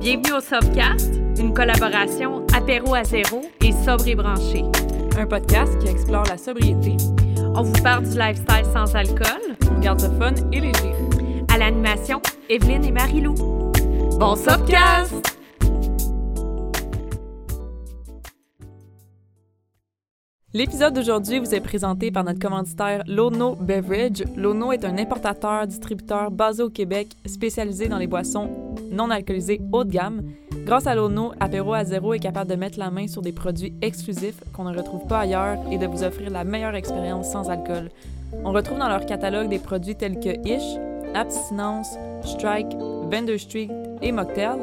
Bienvenue au Sobcast, une collaboration apéro à zéro et sobre et branché. Un podcast qui explore la sobriété. On vous parle du lifestyle sans alcool. On garde ça fun et léger. À l'animation, Evelyne et Marie-Lou. Bon Sobcast! L'épisode d'aujourd'hui vous est présenté par notre commanditaire Lono Beverage. Lono est un importateur, distributeur basé au Québec, spécialisé dans les boissons non alcoolisées haut de gamme. Grâce à Lono, Apéro à zéro est capable de mettre la main sur des produits exclusifs qu'on ne retrouve pas ailleurs et de vous offrir la meilleure expérience sans alcool. On retrouve dans leur catalogue des produits tels que Ish, Abstinence, Strike, Vendor Street et Mocktail.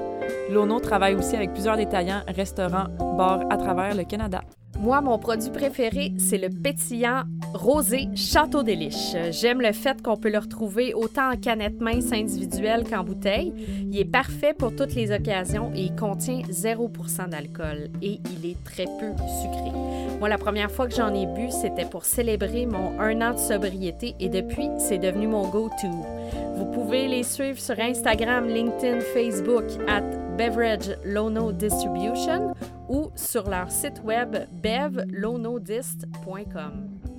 Lono travaille aussi avec plusieurs détaillants, restaurants, bars à travers le Canada. Moi, mon produit préféré, c'est le pétillant rosé Château des. J'aime le fait qu'on peut le retrouver autant en canette mince individuelle qu'en bouteille. Il est parfait pour toutes les occasions et il contient 0 d'alcool et il est très peu sucré. Moi, la première fois que j'en ai bu, c'était pour célébrer mon un an de sobriété et depuis, c'est devenu mon go-to. Vous pouvez les suivre sur Instagram, LinkedIn, Facebook at Beverage Lono Distribution ou sur leur site web bevlonodist.com.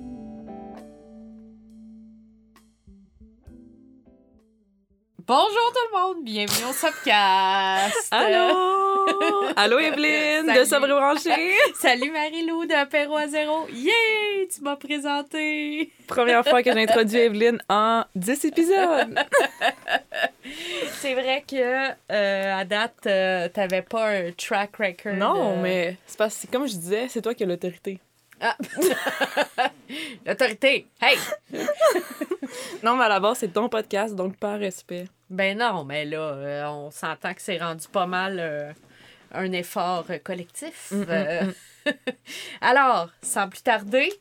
Bonjour tout le monde, bienvenue au Subcast. Allô! Allô Evelyne de. Sobre Branché! Salut Marie-Lou de Apéro à zéro. Yay! Tu m'as présenté. Première fois que j'introduis Evelyne en 10 épisodes. C'est vrai que euh, à date, euh, t'avais pas un track record. Non, euh, mais c'est parce que, comme je disais, c'est toi qui as l'autorité. Ah. L'autorité. Hey! Non, mais à la base, c'est ton podcast, donc par respect. Ben non, mais là, euh, on s'entend que c'est rendu pas mal euh, un effort euh, collectif. Mm, mm, Euh, Alors, sans plus tarder,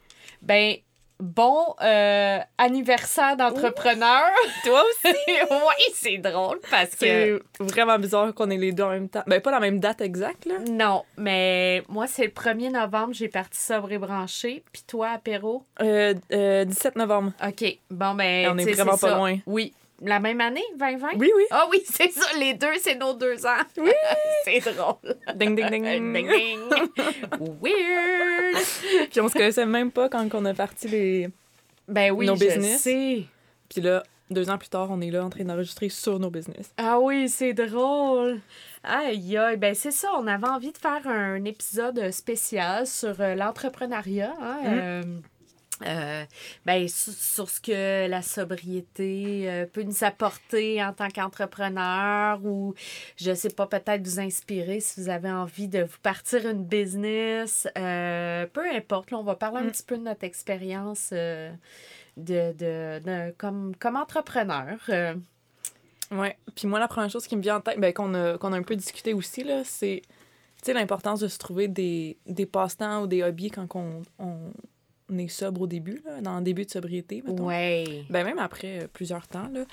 ben bon euh, anniversaire d'entrepreneur. Toi aussi! oui, c'est drôle parce que C'est vraiment bizarre qu'on ait les deux en même temps. Ben, pas la même date exacte, là. non, mais moi c'est le 1er novembre, j'ai parti sobre et branché, puis toi apéro? Euh, euh, 17 novembre. OK. Bon ben On est vraiment pas ça. loin. Oui, la même année, 2020 Oui, oui. Ah oui, c'est ça, les deux, c'est nos deux ans. Oui. c'est drôle. Ding, ding, ding. Ding, ding. Weird. Puis on se connaissait même pas quand on a parti les. Ben oui, Nos je business. sais. Puis là, deux ans plus tard, on est là en train d'enregistrer sur nos business. Ah oui, c'est drôle. Aïe, aïe. Ben c'est ça, on avait envie de faire un épisode spécial sur euh, l'entrepreneuriat. Hein? Mm. euh, euh, ben, sur, sur ce que la sobriété euh, peut nous apporter en tant qu'entrepreneur ou, je sais pas, peut-être vous inspirer si vous avez envie de vous partir une business. euh, peu importe, là, on va parler un Mm. petit peu de notre expérience de, de, de- comme, comme entrepreneur. Ouais. Puis moi, la première chose qui me vient en tête, ben, qu'on a, qu'on a un peu discuté aussi, là, c'est l'importance de se trouver des, des passe-temps ou des hobbies quand on, on est sobre au début, là, dans le début de sobriété, mettons. Ouais. Ben, même après euh, plusieurs temps, là.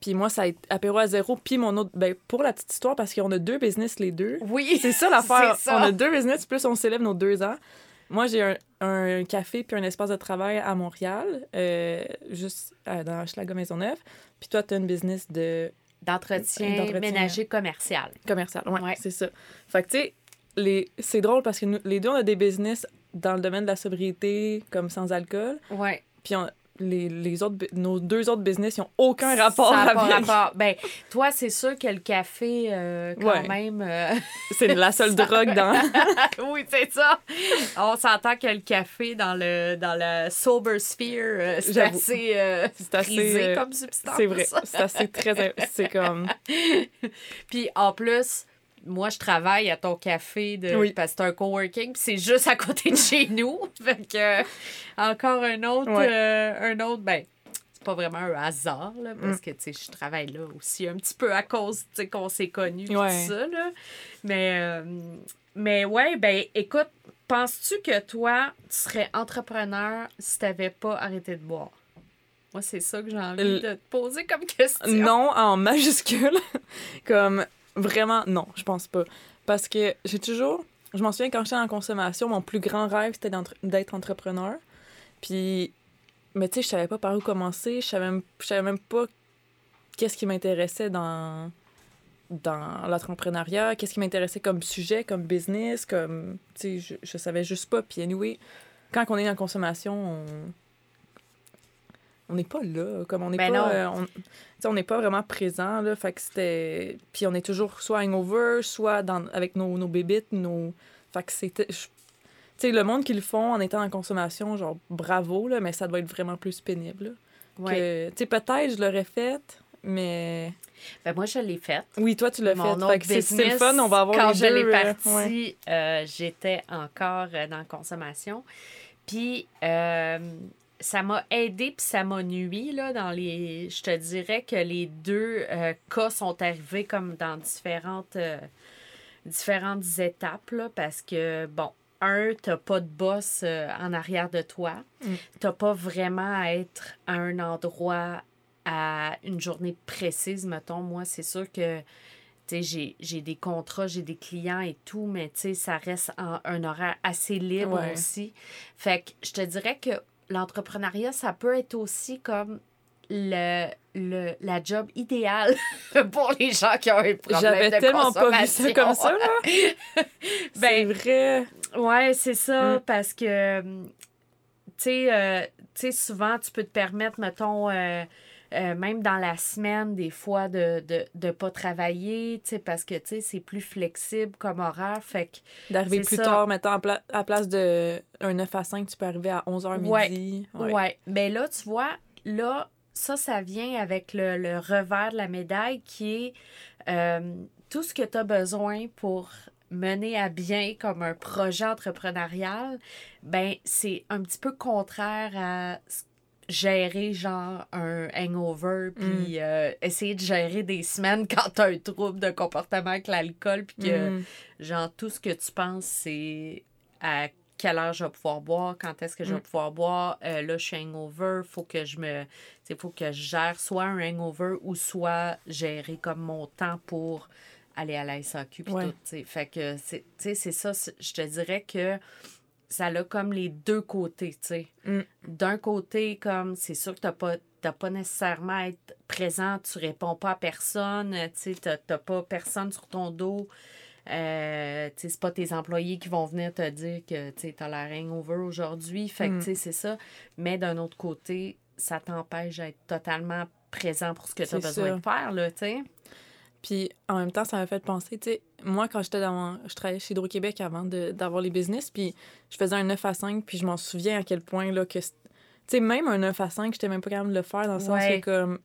Puis moi, ça a été apéro à zéro, puis mon autre... Ben, pour la petite histoire, parce qu'on a deux business, les deux. Oui. C'est ça l'affaire. On a deux business, plus on célèbre nos deux ans. Moi, j'ai un, un café puis un espace de travail à Montréal, euh, juste euh, dans Hochelaga Maisonneuve. Puis toi, tu as une business de D'entretien, D'entretien. ménager commercial. commercial. Ouais, Ouais. c'est ça. Fait que, tu sais, les... c'est drôle parce que nous, les deux, on a des business dans le domaine de la sobriété, comme sans alcool. Ouais. Puis on- les, les autres, nos deux autres business, ils n'ont aucun rapport Ça a pas avec. rapport. Ben, toi, c'est sûr que le café, euh, quand Ouais. même. euh, C'est la seule drogue dans. oui, c'est ça. On s'entend que le café dans le dans la sober sphere, euh, c'est assez, euh, C'est assez, comme substance. C'est vrai. C'est assez très. C'est comme. Puis en plus, moi, je travaille à ton café de, Oui. parce que c'est un coworking, puis c'est juste à côté de chez nous. Fait que, euh, encore un autre, Ouais. euh, un autre, ben, c'est pas vraiment un hasard, là, parce Mm. que, tu sais, je travaille là aussi un petit peu à cause, tu sais, qu'on s'est connus, Ouais. tout ça, là. Mais, euh, mais ouais, ben, écoute, penses-tu que toi, tu serais entrepreneur si t'avais pas arrêté de boire? Moi, c'est ça que j'ai envie de te poser comme question. Non en majuscule. comme vraiment, non, je pense pas. Parce que j'ai toujours. Je m'en souviens quand j'étais en consommation, mon plus grand rêve, c'était d'être entrepreneur. Puis, mais tu sais, je savais pas par où commencer. Je savais même, je savais même pas qu'est-ce qui m'intéressait dans, dans l'entrepreneuriat, qu'est-ce qui m'intéressait comme sujet, comme business, comme, tu sais, je, savais juste pas. Puis anyway, quand on est la consommation, on on n'est pas là, comme on n'est Ben pas, euh, on, n'est pas vraiment présent là, fait que c'était, puis on est toujours soit hangover, soit dans avec nos nos bébites, nos, fait que c'était, je- tu sais, le monde qui le font en étant en consommation, genre bravo là, mais ça doit être vraiment plus pénible. Ouais. Tu sais, peut-être je l'aurais fait, mais Ben, moi, je l'ai faite. oui, toi tu l'as Mon fait, autre fait que c'est le fun, on va avoir quand les je l'ai euh, parti, ouais. euh, j'étais encore euh, dans la consommation. Puis euh, ça m'a aidé puis ça m'a nui là dans les je te dirais que les deux euh, cas sont arrivés comme dans différentes euh, différentes étapes là, parce que bon un, t'as pas de boss euh, en arrière de toi. Mm. T'as pas vraiment à être à un endroit à une journée précise, mettons. Moi, c'est sûr que j'ai, j'ai des contrats, j'ai des clients et tout, mais ça reste en un horaire assez libre Ouais. aussi. Fait que je te dirais que l'entrepreneuriat, ça peut être aussi comme le, le, la job idéale pour les gens qui ont un problème J'avais de tellement pas vu ça comme ça là. c'est Ben, vrai. Ouais, c'est ça, Mm. parce que, tu sais, euh, souvent, tu peux te permettre, mettons, euh, euh, même dans la semaine, des fois, de de, de pas travailler, parce que, c'est plus flexible comme horaire. Fait que, D'arriver plus ça. tard, mettons, à, pla- à place de un 9 à 5, tu peux arriver à 11h Ouais. midi. ouais. Mais là, tu vois, là, ça, ça vient avec le, le revers de la médaille qui est euh, tout ce que tu as besoin pour mener à bien comme un projet entrepreneurial, ben c'est un petit peu contraire à s- gérer genre un hangover puis euh, essayer de gérer des semaines quand tu as un trouble de comportement avec l'alcool puis que Mm. genre tout ce que tu penses c'est à quelle heure je vais pouvoir boire, quand est-ce que je vais Mm. pouvoir boire, euh, là je suis hangover, faut que je me il faut que je gère soit un hangover ou soit gérer comme mon temps pour aller à la SAQ puis Ouais. tout. Fait que c'est tu sais, c'est ça je te dirais que ça a comme les deux côtés, tu sais. Mm. D'un côté comme c'est sûr que t'as pas t'as pas nécessairement à être présent, tu réponds pas à personne, tu sais, t'as t'as pas personne sur ton dos. Euh, tu sais, c'est pas tes employés qui vont venir te dire que tu as l'air hangover aujourd'hui. Fait que, Mm. tu sais, c'est ça. Mais d'un autre côté, ça t'empêche d'être totalement présent pour ce que tu as besoin ça. de faire, là, tu sais. Puis en même temps, ça m'a fait penser, tu sais, moi, quand j'étais dans. Je travaillais chez Hydro-Québec avant de- d'avoir les business, puis je faisais un 9 à 5, puis je m'en souviens à quel point, là, que. Tu sais, même un 9 à 5, j'étais même pas capable de le faire dans le sens Ouais. que, comme.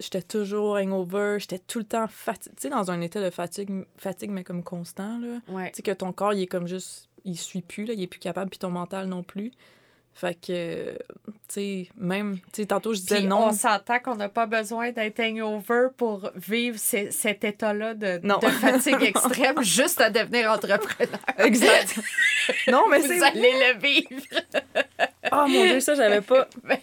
J'étais toujours hangover, j'étais tout le temps fatiguée. Tu sais, dans un état de fatigue, fatigue, mais comme constant, là. Ouais. Tu sais, que ton corps, il est comme juste. Il suit plus, là, il est plus capable, puis ton mental non plus. Fait que, tu sais, même. Tu sais, tantôt, je disais Puis non. on s'entend qu'on n'a pas besoin d'être hangover pour vivre ce- cet état-là de, de fatigue extrême juste à devenir entrepreneur. Exact. non, mais Vous c'est. allez le vivre. Oh mon Dieu, ça, j'avais pas. Mais-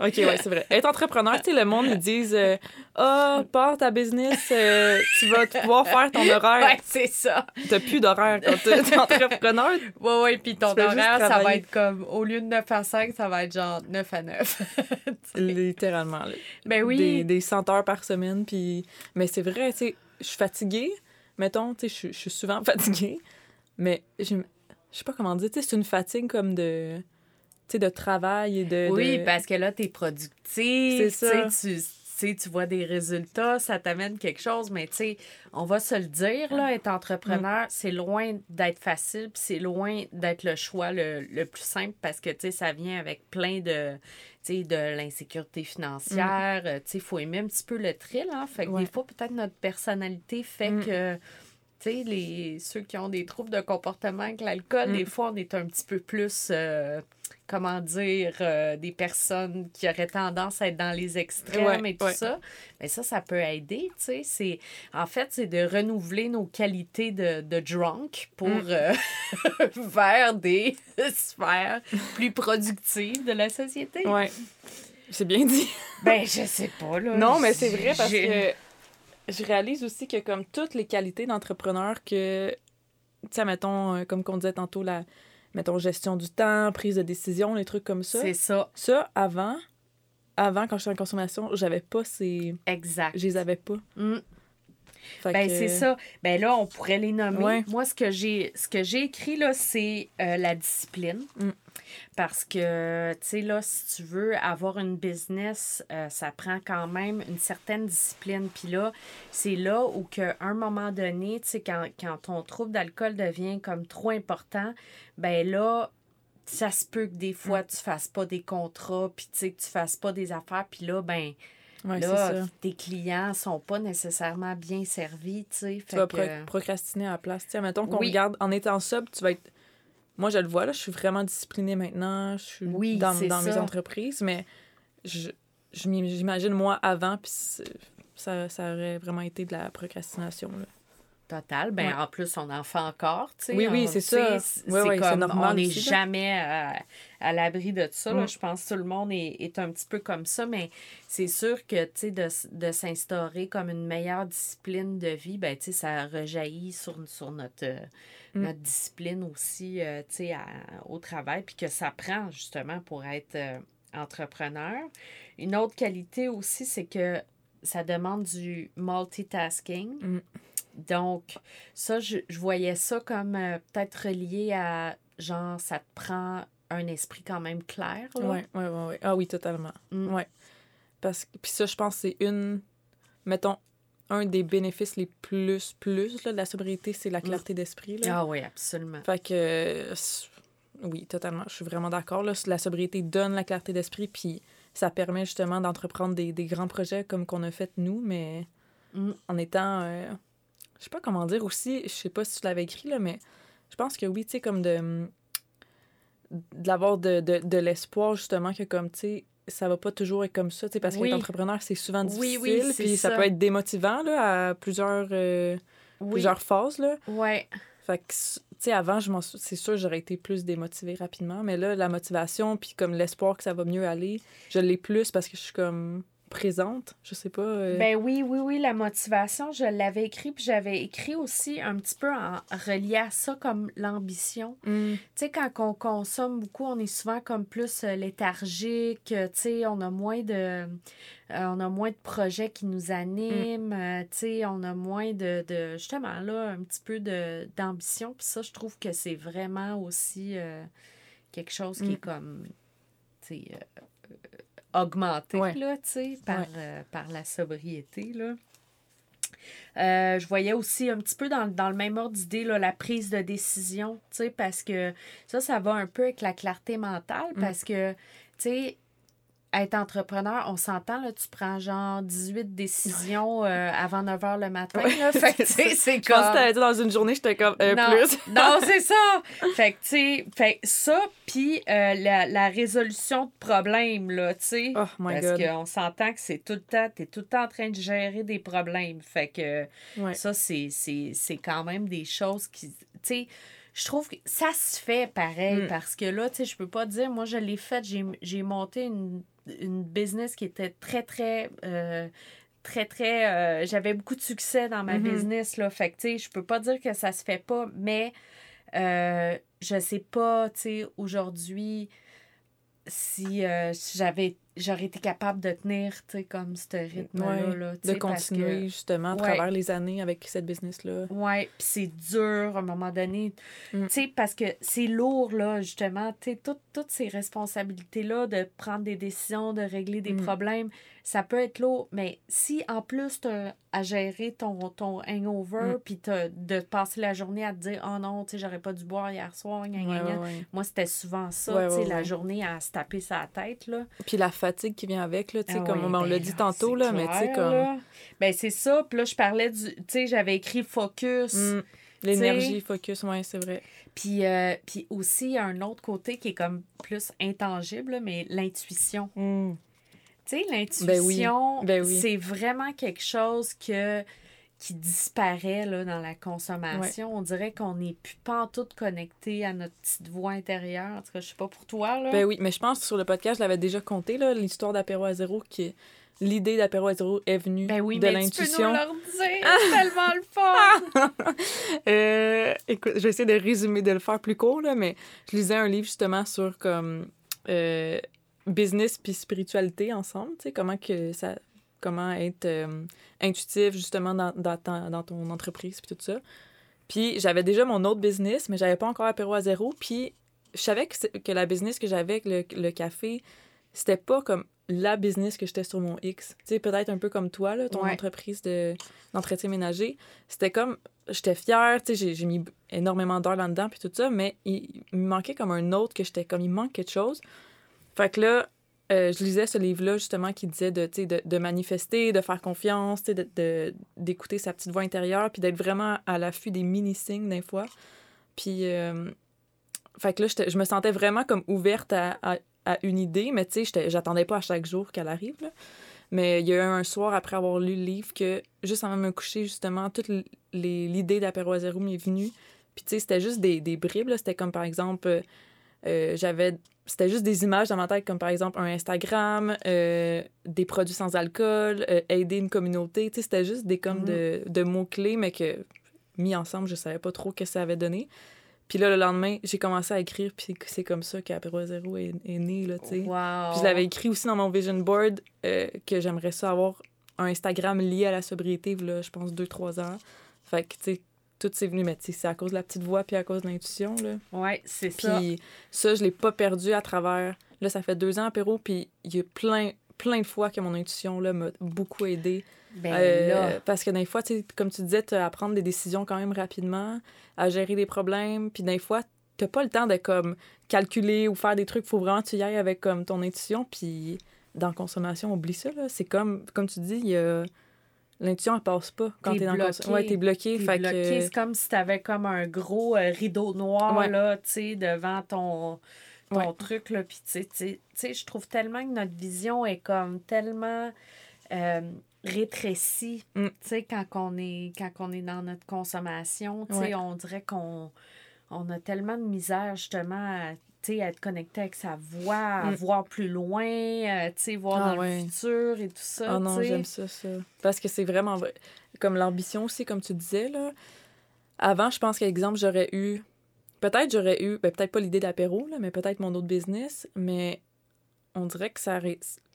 OK, ouais, c'est vrai. Être entrepreneur, tu sais, le monde, ils disent euh, Ah, pars ta business, euh, tu vas pouvoir faire ton horaire. ouais, c'est ça. T'as plus d'horaire quand t'es entrepreneur. Ouais, ouais, puis ton horaire, ça va être comme, au lieu de 9 à 5, ça va être genre 9 à 9. Littéralement. là. ben oui. Des, des 100 heures par semaine. Puis... Mais c'est vrai, tu sais, je suis fatiguée. Mettons, tu sais, je suis- souvent fatiguée. Mais je je sais pas comment dire. Tu sais, c'est une fatigue comme de. Tu de travail et de. Oui, de- parce que là, t'es productif. C'est ça. tu Tu tu tu vois des résultats, ça t'amène quelque chose, mais tu sais, on va se le dire, là, être entrepreneur, Mm. c'est loin d'être facile, puis c'est loin d'être le choix le, le plus simple parce que, tu sais, ça vient avec plein de, tu sais, de l'insécurité financière, euh, tu sais, il faut aimer un petit peu le thrill, hein, fait que Mm. Ouais. des fois, peut-être notre personnalité fait Mm. que... Les, ceux qui ont des troubles de comportement avec l'alcool, Mm. des fois, on est un petit peu plus, euh, comment dire, euh, des personnes qui auraient tendance à être dans les extrêmes Ouais, et tout ouais. ça. Mais ça, ça peut aider, tu sais. C'est, en fait, c'est de renouveler nos qualités de, de drunk pour Mm. euh, vers des sphères plus productives de la société. Ouais. C'est bien dit. Ben, je sais pas, là. Non, mais c'est vrai parce que je réalise aussi que comme toutes les qualités d'entrepreneur que, tu sais, mettons, euh, comme qu'on disait tantôt, la, mettons, gestion du temps, prise de décision, les trucs comme ça. C'est ça, Ça, avant, avant, quand j'étais en consommation, j'avais pas ces... exact. Je les avais pas. Mm. Fait Ben, que- c'est ça. Ben là, on pourrait les nommer. Ouais. Moi, ce que j'ai ce que j'ai écrit, là, c'est euh, la discipline. Mm. Parce que, tu sais, là, si tu veux avoir une business, euh, ça prend quand même une certaine discipline. Puis là, c'est là où, qu'à un moment donné, tu sais, quand, quand ton trouble d'alcool devient comme trop important, ben là, ça se peut que des fois, Mm. tu fasses pas des contrats, puis tu sais, que tu fasses pas des affaires. Puis là, ben, Ouais, là, tes clients sont pas nécessairement bien servis, tu sais. Tu vas que- procrastiner à la place. Tu sais, mettons qu'on Oui. regarde en étant sub, tu vas être. Moi, je le vois, là, je suis vraiment disciplinée maintenant. Je suis Oui, dans, dans mes entreprises, mais je, je m'im- j'imagine moi avant, puis ça, ça aurait vraiment été de la procrastination. Là. Total. Ben, Ouais. en plus, on en fait encore, tu sais. Oui, oui, c'est ça. C'est comme, normal on n'est jamais à, à l'abri de ça. là. Mm. Je pense que tout le monde est, est un petit peu comme ça, mais c'est sûr que, de, de s'instaurer comme une meilleure discipline de vie, ben, ça rejaillit sur, sur notre, euh, Mm. notre discipline aussi, euh, à- au travail, puis que ça prend, justement, pour être euh, entrepreneur. Une autre qualité aussi, c'est que ça demande du multitasking. Mm. Donc, ça, je, je voyais ça comme euh, peut-être relié à, genre, ça te prend un esprit quand même clair. Ouais, ouais, ouais. Ah oui, totalement. Mm. Ouais. Parce que. Puis ça, je pense que c'est une. Mettons, un des bénéfices les plus, plus là, de la sobriété, c'est la clarté d'esprit. Là. Ah oui, absolument. Fait que. euh, Oui, totalement. Je suis vraiment d'accord. là. La sobriété donne la clarté d'esprit, puis ça permet justement d'entreprendre des, des grands projets comme qu'on a fait nous, mais Mm. en étant. euh, je sais pas comment dire aussi, je sais pas si tu l'avais écrit, là, mais je pense que oui, tu sais, comme de. d'avoir de, de, de l'espoir, justement, que comme, tu sais, ça va pas toujours être comme ça, tu sais, parce Oui. qu'être entrepreneur, c'est souvent Oui, difficile, oui, c'est puis ça. ça. peut être démotivant, là, à plusieurs, euh, Oui. plusieurs phases, là. Ouais. Fait que, tu sais, avant, je c'est sûr, j'aurais été plus démotivée rapidement. Mais là, la motivation, puis comme l'espoir que ça va mieux aller, je l'ai plus parce que je suis comme présente. Je sais pas. euh, Ben oui, oui, oui, la motivation, je l'avais écrit, puis j'avais écrit aussi un petit peu en relié à ça comme l'ambition. hmm, Tu sais, quand on consomme beaucoup, on est souvent comme plus euh, léthargique, euh, tu sais, on a moins de... euh, on a moins de projets qui nous animent, euh, tu sais, on a moins de, de... Justement, là, un petit peu de d'ambition. Puis ça, je trouve que c'est vraiment aussi quelque chose qui Mm. est comme, tu sais, augmenté, Ouais. là, par, Ouais. euh, par la sobriété, là. Euh, je voyais aussi un petit peu dans, dans le même ordre d'idée la prise de décision, parce que ça, ça va un peu avec la clarté mentale, Mm. parce que, tu sais, être entrepreneur, on s'entend, là, tu prends genre 18 décisions euh, avant 9 h le matin, Ouais, là, fait que, tu c'est c'est Je pense comme... que dans une journée, j'étais comme euh, non, plus. non, c'est ça. Fait que, tu sais, fait ça, puis euh, la, la résolution de problèmes, là, tu sais. Oh my Parce qu'on s'entend que c'est tout le temps, t'es tout le temps en train de gérer des problèmes. Fait que Ouais. ça, c'est, c'est, c'est quand même des choses qui. Tu sais, je trouve que ça se fait pareil Mm. parce que là, tu sais, je peux pas dire, moi, je l'ai fait, j'ai, j'ai monté une, une business qui était très, très. euh, très, très. euh, j'avais beaucoup de succès dans ma Mhm. business, là. Fait que, tu sais, je peux pas dire que ça se fait pas, mais euh, je sais pas, tu sais, aujourd'hui, si, euh, si j'avais. J'aurais été capable de tenir, tu sais, comme ce rythme-là. Ouais, là, tu de que- continuer justement à Ouais. travers les années avec cette business-là. Ouais, puis c'est dur à un moment donné. Mm. Tu sais, parce que c'est lourd, là, justement. Tu sais, tout- toutes ces responsabilités-là de prendre des décisions, de régler des Mm. problèmes, ça peut être lourd. Mais si, en plus, tu à gérer ton, ton hangover, Mm. puis de passer la journée à te dire « Oh non, tu sais, j'aurais pas dû boire hier soir, gna, gna, Ouais, gna. ouais, ouais. Moi, c'était souvent ça, Ouais, tu sais, la journée à se taper sa tête, là. Puis la fatigue qui vient avec, là, tu sais, Ah comme on l'a ben dit tantôt, là, mais tu sais, comme. là. Ben, c'est ça. Puis là, je parlais du... Tu sais, j'avais écrit « focus hmm, L'énergie, focus, ouais, c'est vrai. Puis, euh, puis aussi, il y a un autre côté qui est comme plus intangible, mais l'intuition. Tu sais, l'intuition, Ben oui. c'est vraiment quelque chose que, qui disparaît là, dans la consommation. On dirait qu'on n'est plus pas en tout connecté à notre petite voix intérieure. En tout cas, je sais pas pour toi. Là. Ben oui, mais je pense que sur le podcast, je l'avais déjà compté, là, l'histoire d'apéro à zéro, qui l'idée d'apéro à zéro est venue Ben oui, de mais tu peux nous l'intuition. leur dire. C'est tellement le fun. Euh, écoute, je vais essayer de résumer, de le faire plus court, là, mais je lisais un livre justement sur comme euh, business puis spiritualité ensemble, tu sais, comment que ça comment être euh, intuitif, justement, dans, dans, dans, ton entreprise, puis tout ça. Puis j'avais déjà mon autre business, mais j'avais pas encore apéro à zéro. Puis je savais que, que la business que j'avais, le, le café, c'était pas comme la business que j'étais sur mon X. Tu sais, peut-être un peu comme toi, là, ton entreprise d'entretien ménager. C'était comme, j'étais fière, tu sais, j'ai mis énormément d'heures là-dedans, puis tout ça, mais il, me manquait comme un autre que j'étais comme, il manque quelque chose. Fait que là, euh, je lisais ce livre-là, justement, qui disait de, de, de manifester, de faire confiance, d'écouter sa petite voix intérieure, puis d'être vraiment à l'affût des mini-signes, des fois. Puis, euh, fait que là, je me sentais vraiment comme ouverte à, à une idée, mais tu sais, j'attendais pas à chaque jour qu'elle arrive. Mais il y a eu un soir après avoir lu le livre que, juste avant de me coucher, justement, toute l'idée d'apéro zéro m'est venue. Puis tu sais, c'était juste des, des bribes. C'était comme, par exemple, euh, j'avais... C'était juste des images dans ma tête, comme par exemple un Instagram, euh, des produits sans alcool, aider une communauté. Tu sais, c'était juste des comme de, de mots-clés, mais que, mis ensemble, je savais pas trop ce que ça avait donné. Puis là, le lendemain, j'ai commencé à écrire, puis c'est comme ça qu'Apéro Zéro est, est, né, là, tu sais. Wow. Puis je l'avais écrit aussi dans mon vision board euh, que j'aimerais ça avoir un Instagram lié à la sobriété, là, je pense, deux, trois ans. Fait que, tu sais, tout s'est venu, mais c'est à cause de la petite voix puis à cause de l'intuition. Ouais, c'est ça. Puis ça, je l'ai pas perdu à travers... Là, ça fait deux ans, Apéro, puis il y a plein, plein de fois que mon intuition, là, m'a beaucoup aidé ben euh, parce que des fois, comme tu disais, tu à prendre des décisions quand même rapidement, à gérer des problèmes. Puis des fois, t'as pas le temps de comme calculer ou faire des trucs. faut vraiment que tu y ailles avec comme ton intuition. Puis dans la consommation, oublie ça. C'est comme, comme tu dis, L'intuition, elle passe pas quand t'es, es dans le Ouais, t'es bloqué. T'es bloqué. C'est comme si t'avais comme un gros euh, rideau noir, là, tu sais, devant ton, ton truc, là. Puis, tu sais, je trouve tellement que notre vision est comme tellement... Euh, rétréci, mm. tu sais, quand on est quand on est dans notre consommation, tu sais, on dirait qu'on on a tellement de misère justement à, à être connecté avec sa voix, mm. voir plus loin, euh, tu sais, voir ah dans le futur et tout ça. Ah non, j'aime ça, ça. Parce que c'est vraiment vrai. Comme l'ambition aussi, comme tu disais, là. Avant, je pense qu'exemple, j'aurais eu. Peut-être j'aurais eu. Ben, peut-être pas l'idée d'apéro, mais peut-être mon autre business. Mais on dirait que ça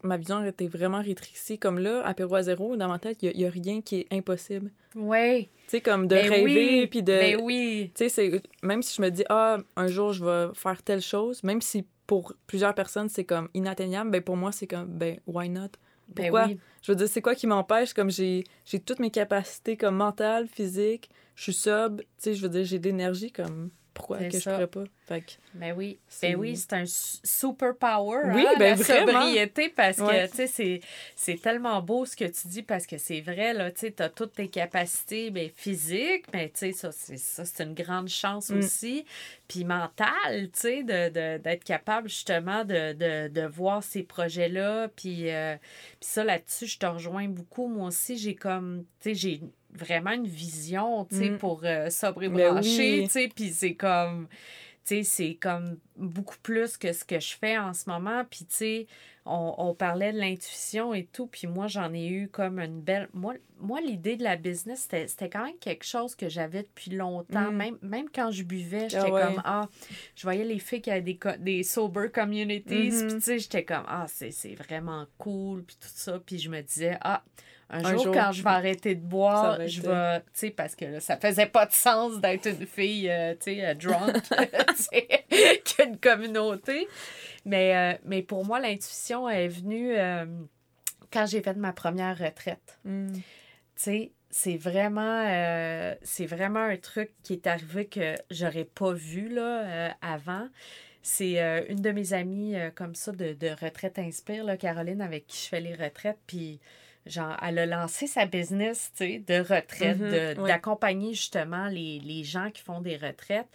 ma vision était vraiment rétrécie. Comme là, apéro à zéro, dans ma tête, il n'y a, rien qui est impossible. Oui. Tu sais, comme de ben rêver, puis de... Ben oui. Tu sais, même si je me dis, ah, un jour, je vais faire telle chose, même si pour plusieurs personnes, c'est comme inatteignable, ben pour moi, c'est comme, ben, why not? Ben Pourquoi? Je veux dire, c'est quoi qui m'empêche? Comme j'ai toutes mes capacités comme mentales, physiques, je suis sobre, tu sais, je veux dire, j'ai de l'énergie, comme pourquoi que je ferais pas? Fait que ben oui, ben oui c'est un super power, oui, hein, ben la sobriété, parce que, tu sais, c'est tellement beau ce que tu dis, parce que c'est vrai, là, tu sais, as toutes tes capacités ben, physiques, mais tu sais, ça, c'est une grande chance mm. aussi, puis mentale, tu sais, d'être de, d'être capable, justement, de, de, de voir ces projets-là, puis, euh, puis ça, là-dessus, je te rejoins beaucoup, moi aussi, j'ai comme, tu sais, j'ai vraiment une vision, tu sais, mm. pour euh, sobre et ben brancher, tu sais, puis c'est comme, tu sais, c'est comme beaucoup plus que ce que je fais en ce moment, puis tu sais, on, on, parlait de l'intuition et tout, puis moi, j'en ai eu comme une belle... Moi, moi l'idée de la business, c'était quand même quelque chose que j'avais depuis longtemps, mm. même, même quand je buvais, j'étais ah comme, ah, je voyais les filles qui avaient des, des sober communities, mm-hmm. puis tu sais, j'étais comme, ah, c'est vraiment cool, puis tout ça, puis je me disais, ah, un, jour, quand je vais arrêter de boire, je vais, tu sais, parce que là, ça faisait pas de sens d'être une fille, euh, tu sais, euh, drunk, tu une communauté. Mais, euh, mais pour moi, l'intuition est venue quand j'ai fait ma première retraite. Hmm. Tu sais, c'est vraiment, c'est vraiment un truc qui est arrivé que j'aurais pas vu là, avant. C'est une de mes amies comme ça de, de retraite Inspire, là, Caroline, avec qui je fais les retraites. Puis genre, elle a lancé sa business, tu sais, de retraite, mhm, d'accompagner justement les, les, gens qui font des retraites.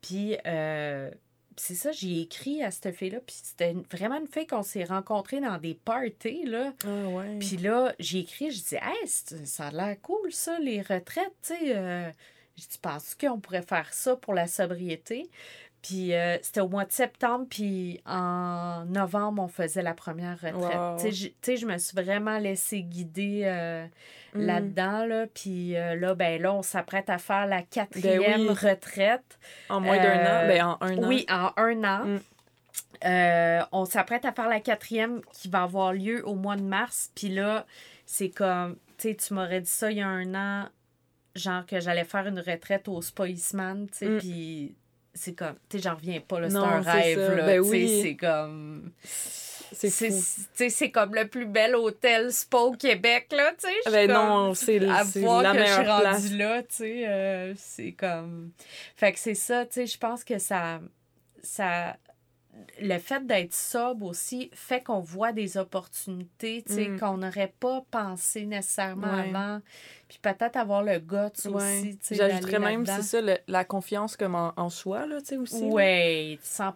Puis, euh, c'est ça, j'ai écrit à cette fille-là, puis c'était vraiment une fille qu'on s'est rencontrés dans des parties, là. Ah ouais. Puis là, j'ai écrit, je dis, hey, ça a l'air cool, ça, les retraites, tu sais. Euh. je dis, penses qu'on pourrait faire ça pour la sobriété? Puis euh, c'était au mois de septembre, puis en novembre, on faisait la première retraite. Tu sais, je me suis vraiment laissée guider euh, mm. là-dedans. Là, puis euh, là, ben là, on s'apprête à faire la ben quatrième retraite. En moins d'un an? Ben, en un an. Oui, en un an. Mm. on s'apprête à faire la quatrième qui va avoir lieu au mois de mars. Puis là, c'est comme, tu sais, tu m'aurais dit ça il y a un an, genre que j'allais faire une retraite au Spa Eastman, tu sais, Mm. puis c'est comme, tu sais, j'en reviens pas, là, c'est un rêve, ça. là, Ben oui. c'est comme... C'est comme le plus bel hôtel spa au Québec, là, tu sais. suis Ben comme- non, c'est la que je suis meilleure rendue place. là, tu sais, euh, c'est comme... Fait que c'est ça, tu sais, je pense que ça... ça le fait d'être sobre aussi fait qu'on voit des opportunités, tu Mm. qu'on n'aurait pas pensé nécessairement Ouais. avant. Puis peut-être avoir le guts Ouais. aussi, tu J'ajouterais même, c'est ça, le- la confiance comme en, en soi, là, tu aussi. Ouais, 100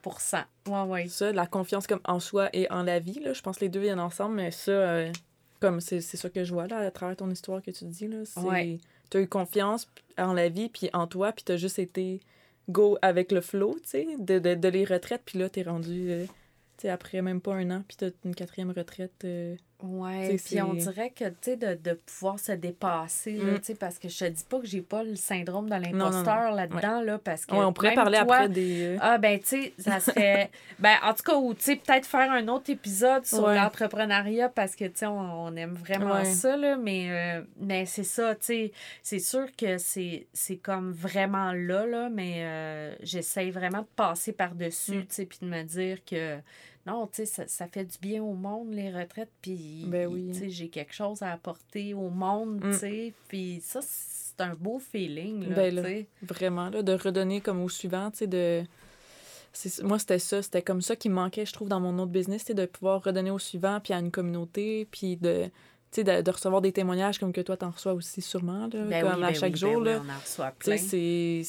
Ouais, ouais. Ça, la confiance comme en soi et en la vie, là. Je pense que les deux viennent ensemble, mais ça, euh, comme c'est ça que je vois, là, à travers ton histoire que tu dis, là. C'est... Ouais. T'as eu confiance en la vie, puis en toi, puis t'as juste été go avec le flow, tu sais, de, de, de les retraites, puis là, t'es rendu, euh, tu sais, après même pas un an, puis t'as une quatrième retraite. euh, Ouais, sais, puis on dirait que, tu sais, de, de pouvoir se dépasser, Mm. tu sais, parce que je te dis pas que j'ai pas le syndrome de l'imposteur là-dedans, là, parce que... Ouais, on pourrait parler toi, après des. euh, Ah, ben, tu sais, ça serait... ben, en tout cas, ou, tu sais, peut-être faire un autre épisode sur Ouais. l'entrepreneuriat, parce que, tu sais, on, on aime vraiment Ouais. ça, là, mais, euh, mais c'est ça, tu sais, c'est sûr que c'est c'est comme vraiment là, là, mais euh, j'essaye vraiment de passer par-dessus, Mm. tu sais, puis de me dire que... Non, tu sais, ça, ça fait du bien au monde, les retraites, puis Ben oui. tu sais, j'ai quelque chose à apporter au monde, Mm. tu sais, puis ça, c'est un beau feeling, là, Ben là. tu sais. Vraiment, là, de redonner comme au suivant, tu sais, de... Moi, c'était ça, c'était comme ça qui me manquait, je trouve, dans mon autre business, tu sais, de pouvoir redonner au suivant, puis à une communauté, puis de, de, de recevoir des témoignages comme que toi, t'en reçois aussi sûrement, là, Ben comme oui, à ben chaque oui, jour, ben là. oui, on en reçoit plein. c'est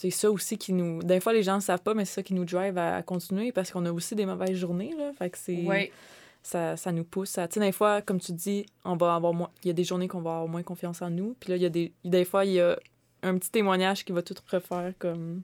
c'est ça aussi qui nous... Des fois, les gens ne savent pas, mais c'est ça qui nous drive à, à continuer, parce qu'on a aussi des mauvaises journées, là, fait que c'est... Ouais. Ça, ça nous pousse à... Tu sais, des fois, comme tu dis, on va avoir moins... Il y a des journées qu'on va avoir moins confiance en nous, puis là, il y a des... Des fois, il y a un petit témoignage qui va tout refaire comme...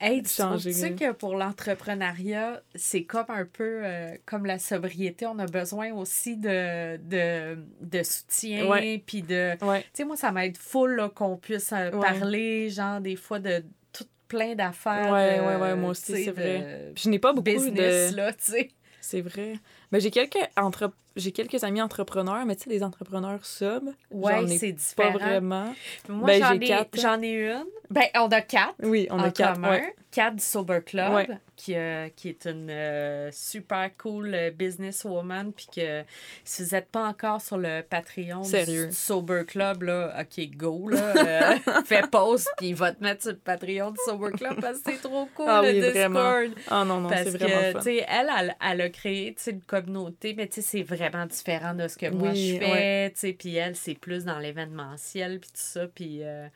Hey, tu changer, sais que pour l'entrepreneuriat, c'est comme un peu euh, comme la sobriété. On a besoin aussi de, de, de soutien, Ouais. puis de... Ouais. Tu sais, moi, ça m'aide full qu'on puisse euh, Ouais. parler, genre, des fois, de tout plein d'affaires. Ouais, euh, ouais, ouais, moi aussi, c'est vrai. Puis je n'ai pas beaucoup Business, de... là, tu sais. C'est vrai. Mais j'ai quelques, entre... j'ai quelques amis entrepreneurs, mais tu sais, les entrepreneurs sub, Ouais, j'en ai c'est pas différent. vraiment. Moi, Ben, j'en j'ai ai, quatre. j'en ai une. Ben, on a quatre. Oui, on a quatre. commun. ouais. Kat du Sober Club, Ouais. qui, euh, qui est une euh, super cool euh, businesswoman, puis que si vous n'êtes pas encore sur le Patreon du- Sérieux. du Sober Club, là, OK, go, là, euh, fais pause, puis il va te mettre sur le Patreon du Sober Club parce que c'est trop cool, Ah le oui, Discord. vraiment. Ah non, non, Parce c'est que, vraiment tu fun. sais, elle, elle, elle a créé, tu sais, une communauté, mais tu sais, c'est vraiment différent de ce que moi Oui, je fais, tu sais, puis elle, c'est plus dans l'événementiel, puis tout ça, puis euh,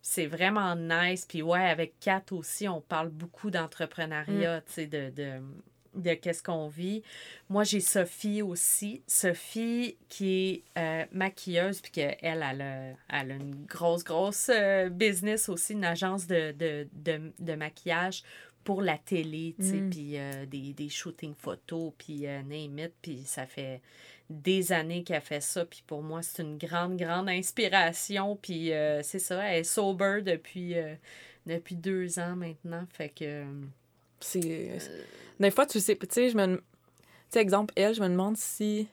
c'est vraiment nice. Puis ouais, avec Kat aussi, on parle beaucoup d'entrepreneuriat, Mm. tu sais, de... de de qu'est-ce qu'on vit. Moi, j'ai Sophie aussi. Sophie, qui est euh, maquilleuse, puis qu'elle, elle, elle a, elle a une grosse, grosse euh, business aussi, une agence de, de, de, de maquillage pour la télé, tu sais, Mm. puis euh, des, des shootings photos, puis euh, name it, puis ça fait des années qu'elle fait ça, puis pour moi, c'est une grande, grande inspiration, puis euh, c'est ça, elle est sober depuis, euh, depuis deux ans maintenant, fait que... C'est... Des fois, tu sais, tu sais, je me... Tu sais, exemple, elle, je me demande si,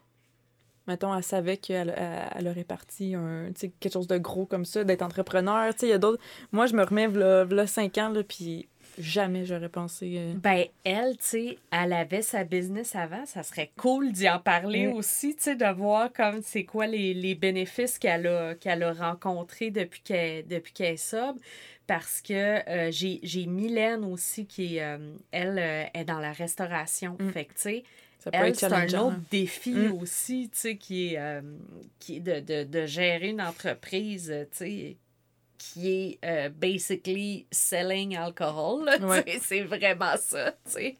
mettons, elle savait qu'elle elle, aurait parti un, tu sais, quelque chose de gros comme ça, d'être entrepreneur. Tu sais, il y a d'autres... Moi, je me remets, là, là 5 ans, là, puis jamais j'aurais pensé... euh, Ben, elle, tu sais, elle avait sa business avant. Ça serait cool d'y en parler Mm. aussi, tu sais, de voir comme c'est quoi les, les bénéfices qu'elle a, qu'elle a rencontrés depuis qu'elle, depuis qu'elle est sobre. Parce que euh, j'ai, j'ai Mylène aussi qui, est, euh, elle, euh, est dans la restauration. Mm. Fait que, tu sais, Ça peut elle, être c'est un autre hein. défi Mm. aussi, tu sais, qui est, qui est de, de, de gérer une entreprise, tu sais, qui est euh, basically selling alcohol. Ouais. C'est vraiment ça, tu sais.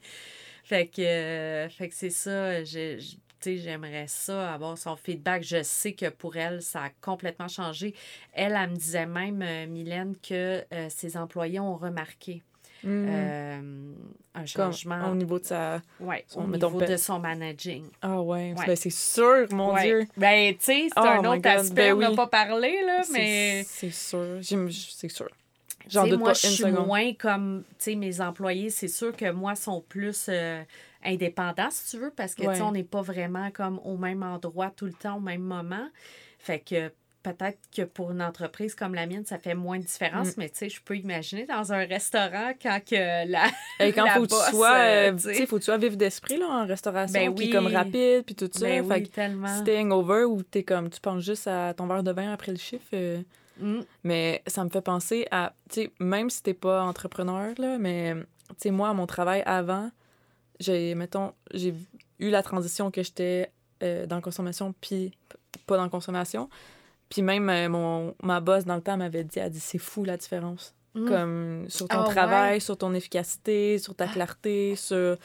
Fait que, euh, fait que c'est ça, je, j'aimerais ça, avoir son feedback. Je sais que pour elle, ça a complètement changé. Elle, elle me disait même, euh, Mylène, que ses employés ont remarqué Mhm. Un Comme changement au niveau de sa... ouais, son- au mettons, niveau pe- de son managing. Ah ouais, Ouais. ben, c'est sûr, mon Ouais. Dieu. Ben, tu sais, c'est Oh un my autre aspect, ben on n'a oui. pas parlé, là, mais... C'est sûr. C'est sûr. J'en doute moi, pas je suis moins comme, tu sais, mes employés, c'est sûr que moi, sont plus euh, indépendant, si tu veux, parce que, tu sais, on n'est pas vraiment comme au même endroit tout le temps, au même moment. Fait que peut-être que pour une entreprise comme la mienne, ça fait moins de différence, Mm. mais tu sais, je peux imaginer dans un restaurant quand que la. Et quand la faut que tu sois, euh, faut que tu sois vif d'esprit là, en restauration, Ben puis oui. comme rapide, puis tout ça. Ben fait oui, tellement. si t'es hangover ou t'es comme, tu penses juste à ton verre de vin après le chiffre, euh, Mm. mais ça me fait penser à, tu sais, même si t'es pas entrepreneur, là, mais, tu sais, moi, à mon travail avant, j'ai, mettons, j'ai eu la transition que j'étais euh, dans consommation, puis pas dans consommation. Puis même euh, mon, ma boss, dans le temps, m'avait dit, elle dit, c'est fou la différence Mm. comme sur ton Ah ouais? travail, sur ton efficacité, sur ta clarté, sur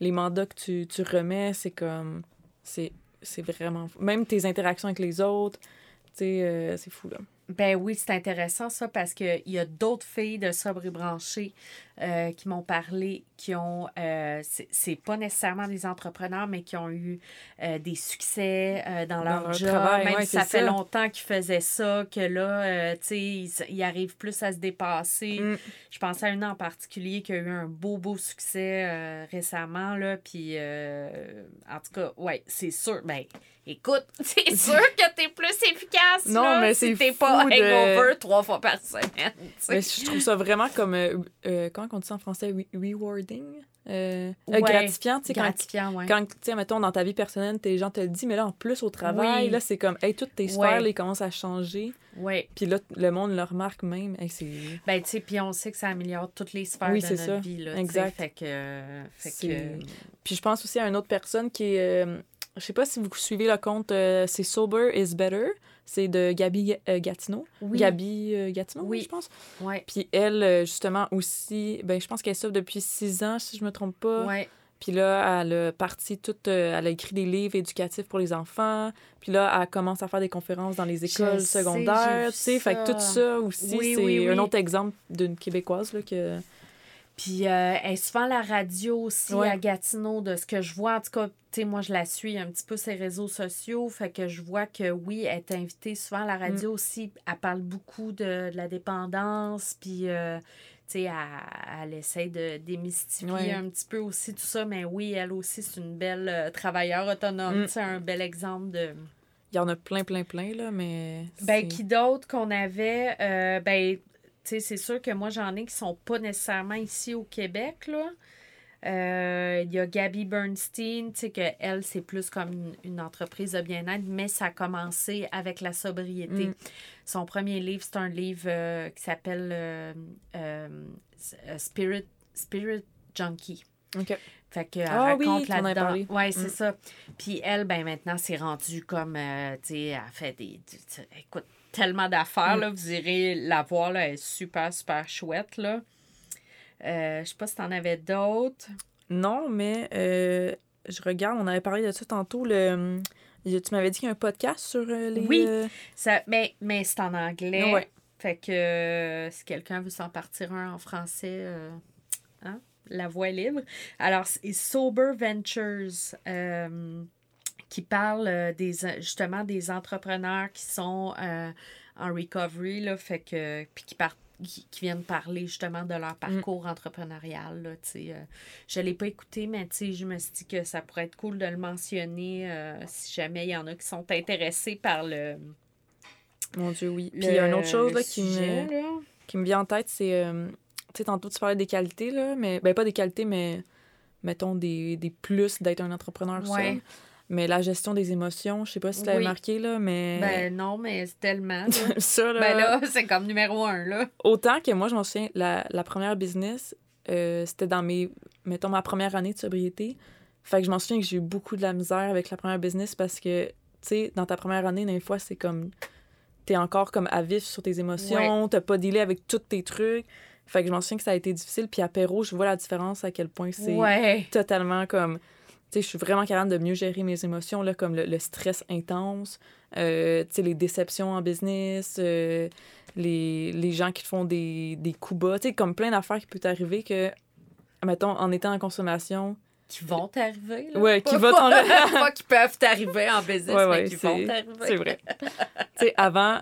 les mandats que tu, tu remets, c'est comme c'est c'est vraiment fou. même tes interactions avec les autres, tu sais euh, c'est fou là. Ben oui, c'est intéressant ça parce qu'il y a d'autres filles de Sobre et Branché euh, qui m'ont parlé, qui ont, euh, c'est- pas nécessairement des entrepreneurs, mais qui ont eu euh, des succès euh, dans, Dans leur, leur job. travail, Même ouais, si ça fait ça. longtemps qu'ils faisaient ça, que là, tu sais, ils, ils arrivent plus à se dépasser. Mm. Je pensais à une en particulier qui a eu un beau, beau succès récemment, là, puis en tout cas, ouais, c'est sûr. Ben, écoute, c'est sûr que t'es plus efficace, Non, là, mais si t'es pas de- hangover trois fois par semaine. Mais je trouve ça vraiment comme euh, euh, comment on dit ça en français? Re- rewarding? Euh, euh, Ouais, gratifiant, tu sais quand Gratifiant, ouais. quand tu sais mettons dans ta vie personnelle, tes gens te le disent mais là en plus au travail, Oui. là c'est comme hey toutes tes sphères Ouais. ils commencent à changer, Ouais. puis là le monde le remarque même, hey, c'est Ben, tu sais, puis on sait que ça améliore toutes les sphères Oui, de notre ça. vie, là. Exact. Fait que... Fait que... Puis je pense aussi à une autre personne qui est. je sais pas si vous suivez le compte, euh, c'est Sober is Better. C'est de Gabi euh, Gatineau. Oui. Gabi euh, Gatineau, Oui. je pense. Ouais. Puis elle, euh, justement, aussi, ben, je pense qu'elle sauve depuis six ans, si je me trompe pas. Ouais. Puis là, elle a parti toute. elle a écrit des livres éducatifs pour les enfants. Puis là, elle commence à faire des conférences dans les écoles secondaires. Tu sais, fait que tout ça aussi, Oui, c'est oui, un autre exemple d'une Québécoise, là, que. Puis euh, elle est souvent à la radio aussi Ouais. à Gatineau, de ce que je vois. En tout cas, tu sais, moi, je la suis un petit peu ses réseaux sociaux. Fait que je vois que oui, elle est invitée souvent à la radio Mm. aussi. Elle parle beaucoup de, de la dépendance. Puis, euh, tu sais, elle, elle essaie de démystifier Ouais. un petit peu aussi tout ça. Mais oui, elle aussi, c'est une belle euh, travailleure autonome. Mm. C'est un bel exemple de. Il y en a plein, plein, plein, là, mais. Ben, qui d'autre qu'on avait? Euh, ben, c'est sûr que moi, j'en ai qui sont pas nécessairement ici au Québec, là. Euh, Il y a Gabby Bernstein, tu sais, que elle, c'est plus comme une, une entreprise de bien-être, mais ça a commencé avec la sobriété. Mm. Son premier livre, c'est un livre euh, qui s'appelle euh, Spirit, Spirit Junkie. OK. Fait que elle Ah oui, raconte avais là-dedans. Ouais, c'est Mm. ça. Puis elle, ben maintenant, c'est rendu comme, euh, tu sais, elle fait des, écoute, tellement d'affaires, Mm. là. Vous irez la voir, là. Elle est super, super chouette, là. Euh, je sais pas si t'en avais d'autres. Non, mais euh, je regarde, on avait parlé de ça tantôt. Le, tu m'avais dit qu'il y a un podcast sur euh, les. Oui. euh, Ça, mais, mais c'est en anglais. Ouais. Fait que euh, si quelqu'un veut s'en partir un en français, euh, hein, la voix est libre. Alors, c'est Sober Ventures euh, qui parle euh, des, justement des entrepreneurs qui sont euh, en recovery, là, fait que, puis qui, partent qui, qui viennent parler justement de leur parcours entrepreneurial. Là, euh, je ne l'ai pas écouté, mais je me suis dit que ça pourrait être cool de le mentionner euh, si jamais il y en a qui sont intéressés par le. Mon Dieu, oui. Puis il y a une autre chose là, qui, me, là. qui me vient en tête, c'est. euh, tu sais, tantôt, tu parlais des qualités, là, mais. Ben, pas des qualités, mais. Mettons des, des plus d'être un entrepreneur Ouais. seul. Mais la gestion des émotions, je sais pas si tu l'avais Oui. marqué, là, mais. Ben non, mais c'est tellement. là. ça, là. ben là, c'est comme numéro un, là. Autant que moi, je m'en souviens, la, la première business, euh, c'était dans mes. Mettons, ma première année de sobriété. Fait que je m'en souviens que j'ai eu beaucoup de la misère avec la première business parce que, tu sais, dans ta première année, des fois, c'est comme. T'es encore comme à vif sur tes émotions, t'as pas dealé avec tous tes trucs. Fait que je m'en souviens que ça a été difficile. Puis apéro, je vois la différence à quel point c'est Ouais. totalement comme. Je suis vraiment capable de mieux gérer mes émotions, là, comme le, le stress intense, euh, les déceptions en business, euh, les, les gens qui te font des, des coups bas, comme plein d'affaires qui peuvent t'arriver que, mettons, en étant en consommation, Qui vont t'arriver, là. Ouais, qui vont Pas qui peuvent t'arriver en business, Ouais, mais ouais, qui c'est- vont t'arriver. c'est vrai. tu sais, avant,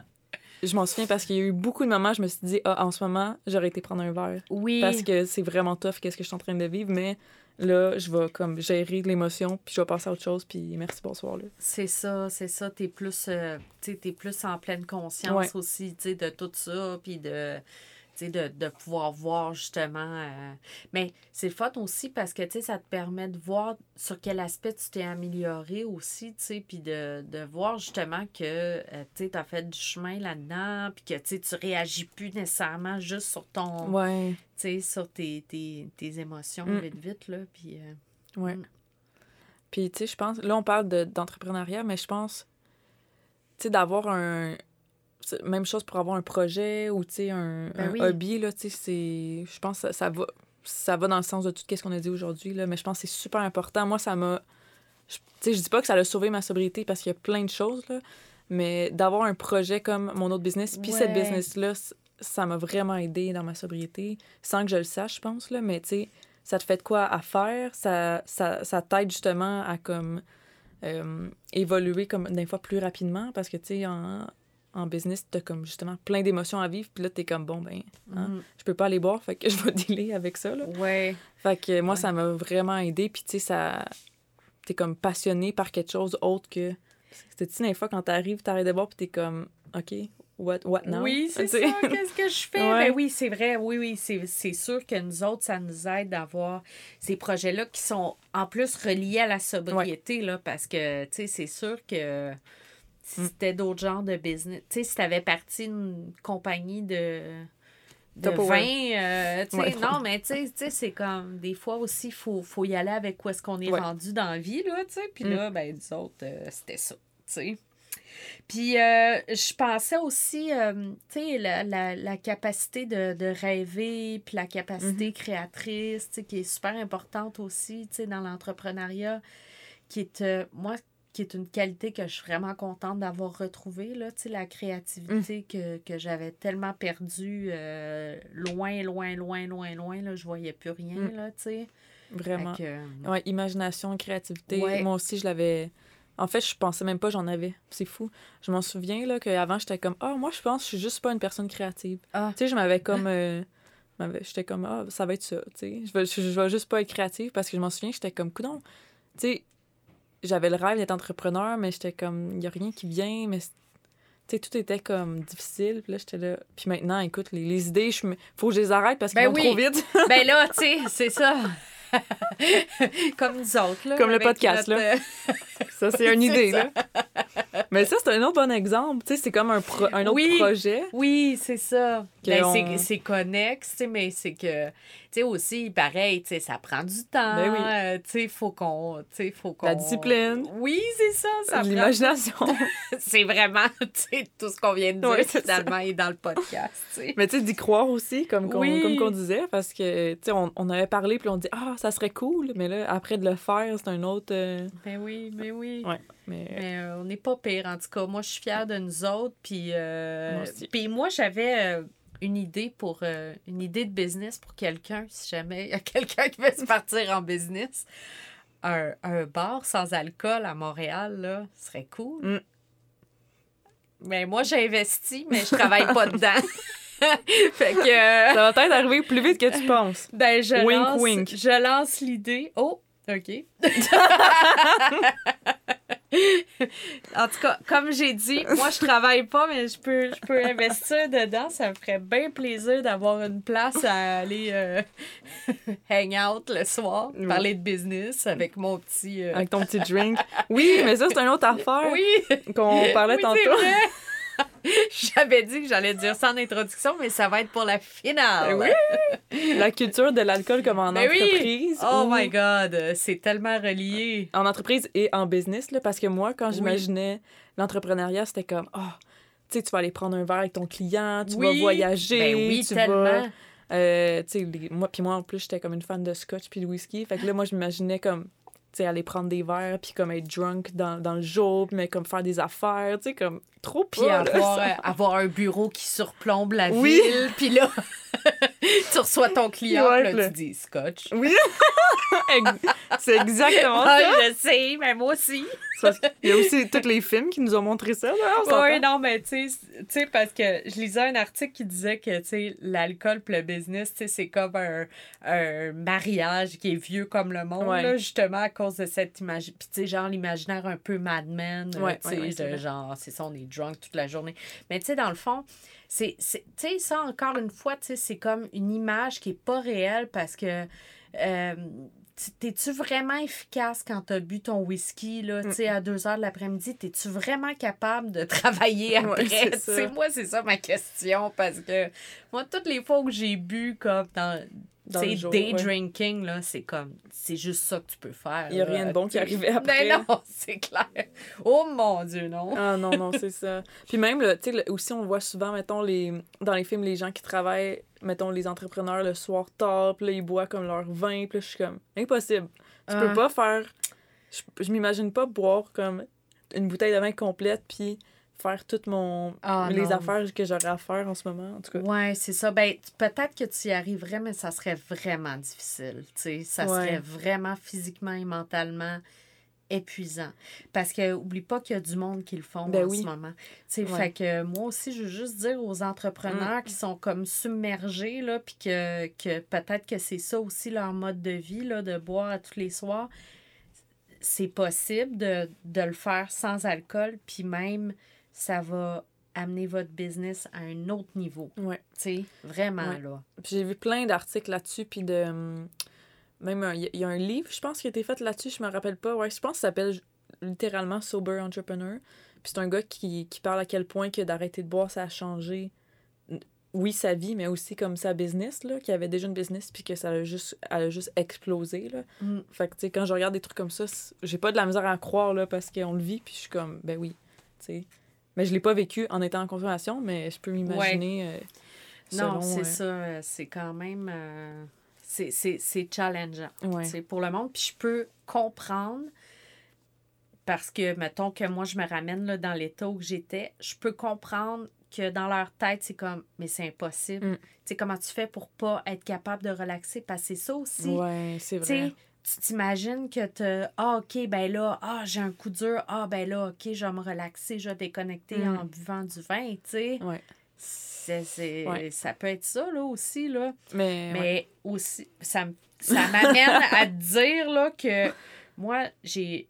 je m'en souviens parce qu'il y a eu beaucoup de moments, je me suis dit, ah, en ce moment, j'aurais été prendre un verre. Oui. Parce que c'est vraiment tough, qu'est-ce que je suis en train de vivre, mais là, je vais comme gérer de l'émotion, puis je vais passer à autre chose, puis merci, bonsoir. Là. C'est ça, c'est ça. T'es plus, euh, tu sais, t'es plus en pleine conscience Ouais. aussi, tu sais, de tout ça, puis de, de, de pouvoir voir justement. euh, Mais c'est le fun aussi parce que, tu sais, ça te permet de voir sur quel aspect tu t'es amélioré aussi, tu sais, puis de, de voir justement que, euh, tu sais, t'as fait du chemin là-dedans, puis que, tu sais, tu réagis plus nécessairement juste sur ton, Ouais, tu sais, sur tes, tes, tes émotions Mm. vite, vite, là, puis... euh, ouais. Mm. Puis, tu sais, je pense, là, on parle de- d'entrepreneuriat, mais je pense, tu sais, d'avoir un. Même chose pour avoir un projet ou, un, Ben un oui. hobby, là, c'est. Je pense que ça, ça va. Ça va dans le sens de tout ce qu'on a dit aujourd'hui, là, mais je pense que c'est super important. Moi, ça m'a. je- je dis pas que ça a sauvé ma sobriété parce qu'il y a plein de choses, là, mais d'avoir un projet comme mon autre business, puis cette business-là, ça m'a vraiment aidé dans ma sobriété, sans que je le sache, je pense, là, mais tu sais, ça te fait de quoi à faire, ça, ça, ça t'aide justement à comme euh, évoluer comme des fois plus rapidement parce que tu sais en, en business t'as comme justement plein d'émotions à vivre puis là t'es comme bon ben hein, Mhm. je peux pas aller boire fait que je vais dealer avec ça là. Ouais. fait que moi Ouais. ça m'a vraiment aidé puis tu sais ça t'es comme passionné par quelque chose autre que c'était une fois quand t'arrives t'arrêtes de boire puis t'es comme ok what what now? Oui, c'est ça. Qu'est-ce que je fais? Ouais. Ben oui, c'est vrai. Oui, oui. C'est c'est sûr que nous autres, ça nous aide d'avoir ces projets-là qui sont en plus reliés à la sobriété, là, parce que, tu sais, c'est sûr que si c'était d'autres genres de business, tu sais, si t'avais parti d'une compagnie de de vin, euh, tu sais, Ouais. non, mais tu sais, c'est comme, des fois aussi, il faut, faut y aller avec où est-ce qu'on est Ouais. rendu dans la vie, là, tu sais, puis Mm. là, ben, nous autres, euh, c'était ça, tu sais. Puis euh, je pensais aussi, euh, tu sais, la, la, la capacité de, de rêver, puis la capacité créatrice, tu sais, qui est super importante aussi, tu sais, dans l'entrepreneuriat, qui est, euh, moi, qui est une qualité que je suis vraiment contente d'avoir retrouvée, là, tu sais, la créativité que, que j'avais tellement perdue euh, loin, loin, loin, loin, loin, là, je voyais plus rien, Mm. là, tu sais. vraiment que, euh, Ouais, imagination, créativité. Ouais. Moi aussi, je l'avais. En fait, je pensais même pas que j'en avais. C'est fou. Je m'en souviens là qu'avant, j'étais comme ah moi je pense que je suis juste pas une personne créative. Ah. Tu sais, je m'avais comme euh, j'étais comme ah ça va être ça, tu sais. Je vais je, je vais juste pas être créative parce que je m'en souviens, j'étais comme coudon. Tu sais, j'avais le rêve d'être entrepreneur, mais j'étais comme il y a rien qui vient, mais c'est- tu sais tout était comme difficile, puis là j'étais là. Puis maintenant, écoute, les, les idées, me faut que je les arrête parce qu'ils Ben vont oui. trop vite. Ben là, tu sais, c'est ça. Comme nous autres, là. Comme le podcast, notre, là. Ça, c'est une idée, ça. là. Mais ça, c'est un autre bon exemple. Tu sais, c'est comme un, pro- un autre Oui. projet. Oui, c'est ça. Ben, on- c'est- connexe, mais c'est que, tu sais, aussi, pareil, tu sais, ça prend du temps. Ben oui. euh, tu sais, faut qu'on, tu sais, faut qu'on... La discipline. Oui, c'est ça, ça prend- L'imagination. C'est vraiment, tu sais, tout ce qu'on vient de dire, Ouais, c'est finalement, est dans le podcast, tu sais. Mais tu sais, d'y croire aussi, comme qu'on Oui. qu'on disait, parce que, tu sais, on, on avait parlé, puis on dit, ah, ça serait cool, mais là, après de le faire, c'est un autre. euh, Ben oui, mais oui. Ouais, mais. Mais euh, on n'est pas pire, en tout cas. Moi, je suis fière de nous autres. Puis, euh, puis moi, j'avais euh, une idée pour euh, une idée de business pour quelqu'un, si jamais il y a quelqu'un qui veut se partir en business. Un, un bar sans alcool à Montréal, là, ce serait cool. Mm. Mais moi, j'ai investi, mais je travaille pas dedans. fait que, euh, Ça va peut-être arriver plus vite que tu penses. ben, je Wink, lance, wink. je lance l'idée. Oh, OK. en tout cas, comme j'ai dit, moi, je travaille pas, mais je peux, je peux investir dedans. Ça me ferait bien plaisir d'avoir une place à aller euh, hang out le soir, Oui. parler de business avec mon petit... euh, Avec ton petit drink. Oui, mais ça, c'est une autre affaire Oui! qu'on parlait Oui, tantôt. J'avais dit que j'allais dire ça en introduction, mais ça va être pour la finale. Oui. La culture de l'alcool comme en Ben oui. entreprise. Oh my God, c'est tellement relié. en entreprise et en business, là, parce que moi, quand Oui. j'imaginais l'entrepreneuriat, c'était comme, ah, tu sais, tu vas aller prendre un verre avec ton client, tu Oui. vas voyager, Ben oui, tu tellement. vas... euh, les- moi, puis moi, en plus, j'étais comme une fan de scotch puis de whisky. Fait que là, moi, je m'imaginais comme, sais, aller prendre des verres puis comme être drunk dans, dans le jour, mais comme faire des affaires, tu sais, comme trop pire. avoir, euh, avoir un bureau qui surplombe la Oui. ville. Puis là, tu reçois ton client, Ouais, là, là. tu dis scotch. Oui! C'est exactement Ah, ça. je sais, mais moi aussi. Il y a aussi tous les films qui nous ont montré ça. Oui, non, mais tu sais, parce que je lisais un article qui disait que, l'alcool et le business, c'est comme un, un, mariage qui est vieux comme le monde, là, justement, à cause de cette image. Puis, tu sais, genre, l'imaginaire un peu Mad Men, tu sais, genre, c'est ça, on est drunk toute la journée. Mais, tu sais, dans le fond, c'est, tu sais, ça, encore une fois, tu sais, c'est comme une image qui est pas réelle parce que... Euh, T'es-tu vraiment efficace quand t'as bu ton whisky là, mm. à 2 heures de l'après-midi? T'es-tu vraiment capable de travailler après? moi, c'est ça ma question parce que moi, toutes les fois que j'ai bu comme dans c'est day drinking, là, c'est comme, c'est juste ça que tu peux faire. Il n'y a rien de bon qui arrivait après. Ben non, c'est clair. Oh mon Dieu, non. Ah non, non, c'est ça. Puis même, tu sais, aussi, on voit souvent, mettons, les, dans les films, les gens qui travaillent, mettons, les entrepreneurs le soir tard, puis là, ils boivent comme leur vin, puis là, je suis comme, impossible. Tu peux ah. pas faire. Je, je m'imagine pas boire comme une bouteille de vin complète, puis faire toutes mon ah, les affaires que j'aurais à faire en ce moment en tout cas. Ouais, c'est ça. Ben peut-être que tu y arriverais mais ça serait vraiment difficile, tu sais, ça serait vraiment physiquement et mentalement épuisant parce que oublie pas qu'il y a du monde qui le font ben en ce moment. Tu sais, fait que moi aussi je veux juste dire aux entrepreneurs mm. qui sont comme submergés là puis que, que peut-être que c'est ça aussi leur mode de vie là de boire à tous les soirs. C'est possible de, de le faire sans alcool puis même ça va amener votre business à un autre niveau. Ouais. Tu sais, vraiment, là. J'ai vu plein d'articles là-dessus, puis de... Hum, même, il y, a un livre, je pense, qui a été fait là-dessus, je me rappelle pas. Ouais, je pense que ça s'appelle littéralement Sober Entrepreneur. Puis c'est un gars qui, qui parle à quel point que d'arrêter de boire, ça a changé oui, sa vie, mais aussi comme sa business, là, qui avait déjà une business, puis que ça a juste, a juste explosé, là. Mm. Fait que, tu sais, quand je regarde des trucs comme ça, j'ai pas de la misère à croire, là, parce qu'on le vit, puis je suis comme, ben oui, tu sais. Mais je l'ai pas vécu en étant en consommation, mais je peux m'imaginer. Euh, non, c'est euh, ça. Euh, c'est quand même. c'est challengeant pour le monde. Puis je peux comprendre parce que, mettons que moi, je me ramène là, dans l'état où j'étais, je peux comprendre que dans leur tête, c'est comme, mais c'est impossible. Mm. Tu sais, comment tu fais pour pas être capable de relaxer? Parce que c'est ça aussi. Oui, c'est vrai tu t'imagines que tu ah ok ben là ah j'ai un coup dur ah ben là ok je vais me relaxer je vais déconnecter mm. en buvant du vin tu sais ouais. c'est, ça peut être ça là aussi là mais, mais aussi ça ça m'amène à dire là que moi, j'ai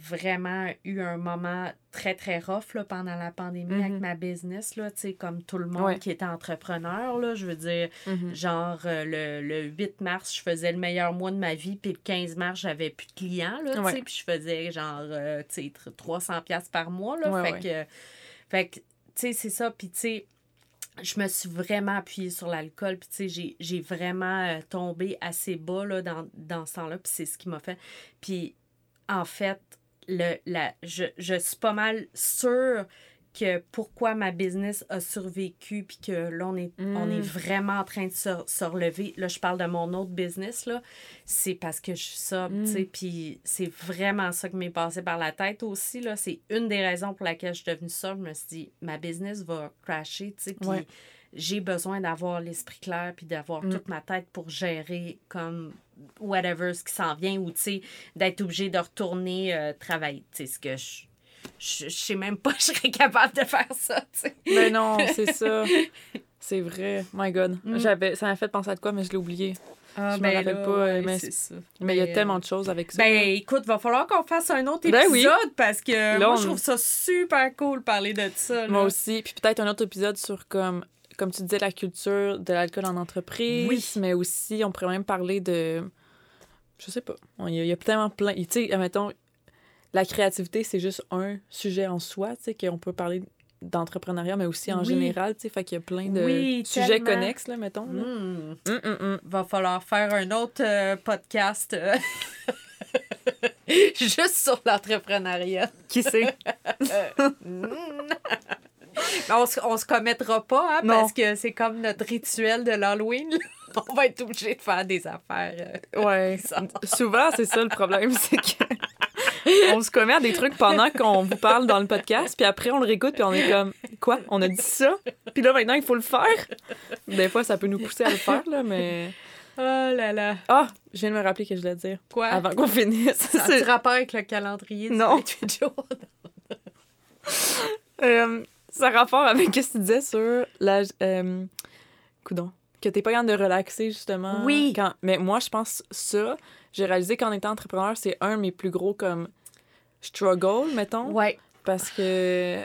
vraiment eu un moment très, très rough là, pendant la pandémie avec mm-hmm. ma business, là, comme tout le monde qui était entrepreneur. Là, je veux dire, mm-hmm. genre, euh, le, le, 8 mars, je faisais le meilleur mois de ma vie, puis le 15 mars, j'avais plus de clients, là, puis je faisais genre, euh, tu sais, 300$ par mois, là, fait que, fait que, tu sais, c'est ça, puis tu sais, je me suis vraiment appuyée sur l'alcool. Puis, tu sais, j'ai vraiment euh, tombé assez bas dans ce temps-là. Puis, c'est ce qui m'a fait. Puis, en fait, le, la, je, je suis pas mal sûre que pourquoi ma business a survécu puis que là on est on est mm. vraiment en train de se, relever là je parle de mon autre business là c'est parce que je suis ça tu sais mm. puis c'est vraiment ça qui m'est passé par la tête aussi là c'est une des raisons pour laquelle je suis devenue ça je me suis dit ma business va crasher tu sais puis j'ai besoin d'avoir l'esprit clair puis d'avoir mm. toute ma tête pour gérer comme whatever ce qui s'en vient ou tu sais d'être obligé de retourner euh, travailler tu sais ce que je je, sais même pas je serais capable de faire ça. Mais non, c'est ça. C'est vrai. My God. Mm. J'avais, ça m'a fait penser à quoi, mais je l'ai oublié. Ah, je me ben rappelle pas. mais mais il y a tellement de choses avec ça. Ben écoute, va falloir qu'on fasse un autre ben épisode parce que moi, je trouve ça super cool parler de ça. Moi aussi. Puis peut-être un autre épisode sur comme comme tu disais, la culture de l'alcool en entreprise. Oui. Mais aussi, on pourrait même parler de. Je sais pas. Il y, a, tellement plein. Tu sais, admettons, la créativité, c'est juste un sujet en soi, tu sais, qu'on peut parler d'entrepreneuriat, mais aussi en général, tu sais, fait qu'il y a plein de sujets connexes, là, mettons. Hmm. Hum, hum, hum. Va falloir faire un autre euh, podcast euh, juste sur l'entrepreneuriat. Qui sait? on, se, on se commettra pas, hein, parce que c'est comme notre rituel de l'Halloween. On va être obligé de faire des affaires. Euh, ouais. Souvent, c'est ça le problème, c'est que on se commet à des trucs pendant qu'on vous parle dans le podcast, puis après on le réécoute, puis on est comme quoi, on a dit ça, puis là maintenant il faut le faire? Des fois ça peut nous pousser à le faire là, mais Oh là là. Ah, je viens de me rappeler que je voulais dire. Quoi? Avant qu'on finisse. Ça a rapport avec le calendrier du Non. 28 jours? Euh, ça a rapport avec ce que tu disais sur la. Euh, coudon. Que t'es pas capable de relaxer, justement. Oui. Quand... Mais moi, je pense ça. J'ai réalisé qu'en étant entrepreneur, c'est un de mes plus gros, comme, struggle, mettons. Ouais. Parce que.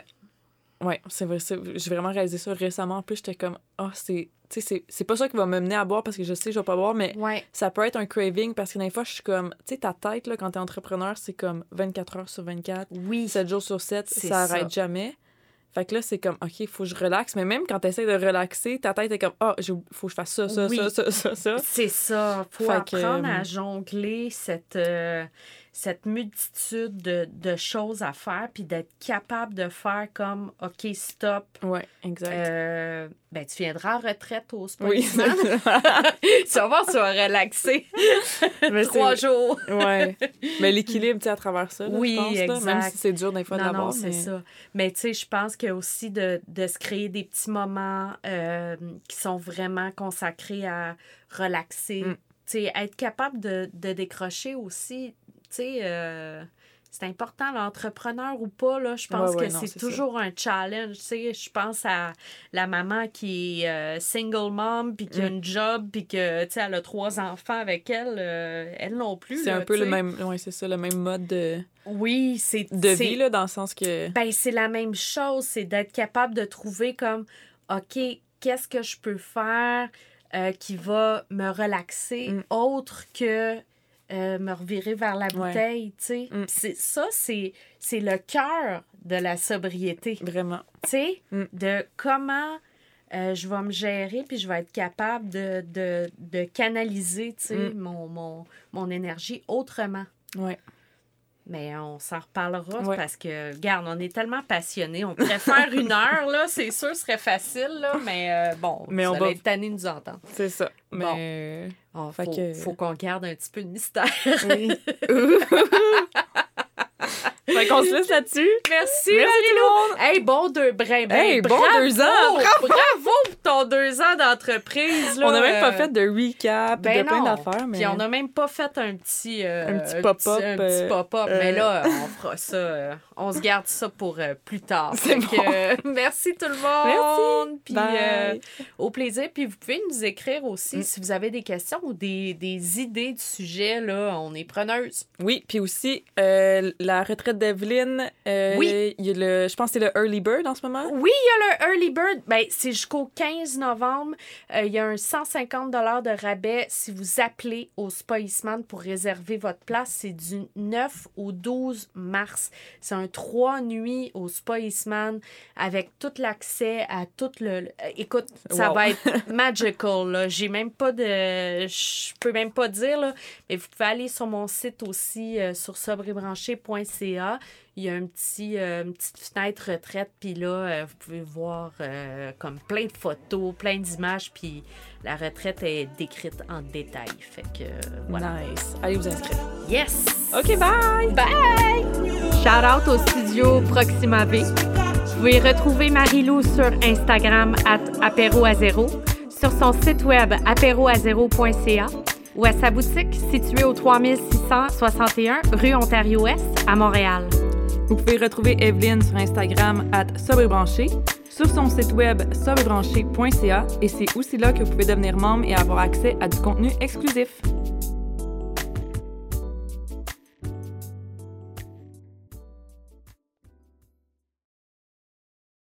Ouais, c'est vrai. J'ai vraiment réalisé ça récemment. En plus, j'étais comme, ah, c'est. Tu sais, c'est- c'est pas ça qui va me mener à boire parce que je sais que je vais pas boire, mais Ouais. ça peut être un craving parce que des fois, je suis comme. Tu sais, ta tête, là, quand t'es entrepreneur, c'est comme 24 heures sur 24. Oui. 7 jours sur 7, C'est ça ça. arrête jamais. Fait que là, c'est comme, OK, il faut que je relaxe. Mais même quand tu essaies de relaxer, ta tête est comme, ah, il faut que je fasse ça, ça, Oui. ça, ça, ça, ça. C'est ça. faut Fait apprendre euh, à jongler cette, euh, cette multitude de, de choses à faire, puis d'être capable de faire comme, OK, stop. Ouais, exact. Euh, ben, tu viendras en retraite au sport. oui, tu vas voir, tu vas relaxer Mais trois jours. Ouais. Mais l'équilibre, tu sais, à travers ça, là, Oui, je pense, là. Même exact. si c'est dur des fois l'avoir. c'est mais... ça. Mais tu sais, je pense que aussi de, de se créer des petits moments euh, qui sont vraiment consacrés à relaxer. Mm. Tu sais, être capable de, de décrocher aussi, sais, euh, c'est important, l'entrepreneur ou pas, là, je pense Ouais, ouais, que c'est toujours un challenge. Tu sais, je pense à la maman qui est euh, single mom, puis qui a Mm. une job, puis que, tu sais, elle a trois enfants avec elle. euh, elle non plus. C'est un peu le même, ouais, c'est ça, le même mode de, Oui, c'est de vie, là, dans le sens que. ben, c'est la même chose, c'est d'être capable de trouver comme, OK, qu'est-ce que je peux faire euh, qui va me relaxer Mm. autre que euh, me revirer vers la Ouais. bouteille, tu sais. Mm. Ça, c'est c'est le cœur de la sobriété, Vraiment. tu sais, Mm. de comment... euh, je vais me gérer, puis je vais être capable de, de, de canaliser, tu sais, Mm. mon, mon, mon énergie autrement. Ouais. Mais on s'en reparlera Ouais. parce que, regarde, on est tellement passionnés. On pourrait faire une heure, là, c'est sûr, ce serait facile, là, mais euh, bon, Mais ça on va être tanné de nous entendre. C'est ça. Bon. Mais. Il Fait faut, que- faut qu'on garde un petit peu de mystère. Oui. fait qu'on se laisse là-dessus. Merci, Merci Marie-Lou. tout le monde. Hey, bon deux, ben, ben, Hey, bon bravo, deux ans, bravo. Bravo pour ton deux ans d'entreprise. On n'a même pas euh, fait de recap, ben de plein non. d'affaires. Mais... Puis on n'a même pas fait un petit, euh, Un petit pop-up, Un petit euh, pop-up. euh, Mais là, on fera ça. euh, on se garde ça pour euh, plus tard. C'est que, bon. euh, merci tout le monde. Merci. Puis Bye. euh, au plaisir. Puis vous pouvez nous écrire aussi Mm. si vous avez des questions ou des, des idées de sujets. Là, on est preneuse. Oui, puis aussi, euh, la retraite d'Evelyne, euh, Oui. il y a le, je pense que c'est le Early Bird en ce moment. Oui, il y a le Early Bird. Ben, c'est jusqu'au 15 novembre. Euh, il y a un 150 de rabais si vous appelez au Spa Eastman pour réserver votre place. C'est du 9 au 12 mars. C'est un trois nuits au Spa Eastman avec tout l'accès à tout le... euh, Écoute, ça Wow. va être magical. J'ai même pas de... Je peux même pas dire, là. Mais vous pouvez aller sur mon site aussi, euh, sur sobrebranché.ca. Il y a un petit, euh, une petite fenêtre retraite, puis là, euh, vous pouvez voir euh, comme plein de photos, plein d'images, puis la retraite est décrite en détail. Fait que, euh, voilà. Nice. Allez vous inscrire. Yes! OK, bye! Bye! Shout out au studio Proxima V. Vous pouvez retrouver Marie-Lou sur Instagram at apéroazéro, sur son site web apéroazéro.ca ou à sa boutique située au 3661 rue Ontario-Ouest à Montréal. Vous pouvez retrouver Evelyne sur Instagram at sur son site web sobrebranché.ca et c'est aussi là que vous pouvez devenir membre et avoir accès à du contenu exclusif.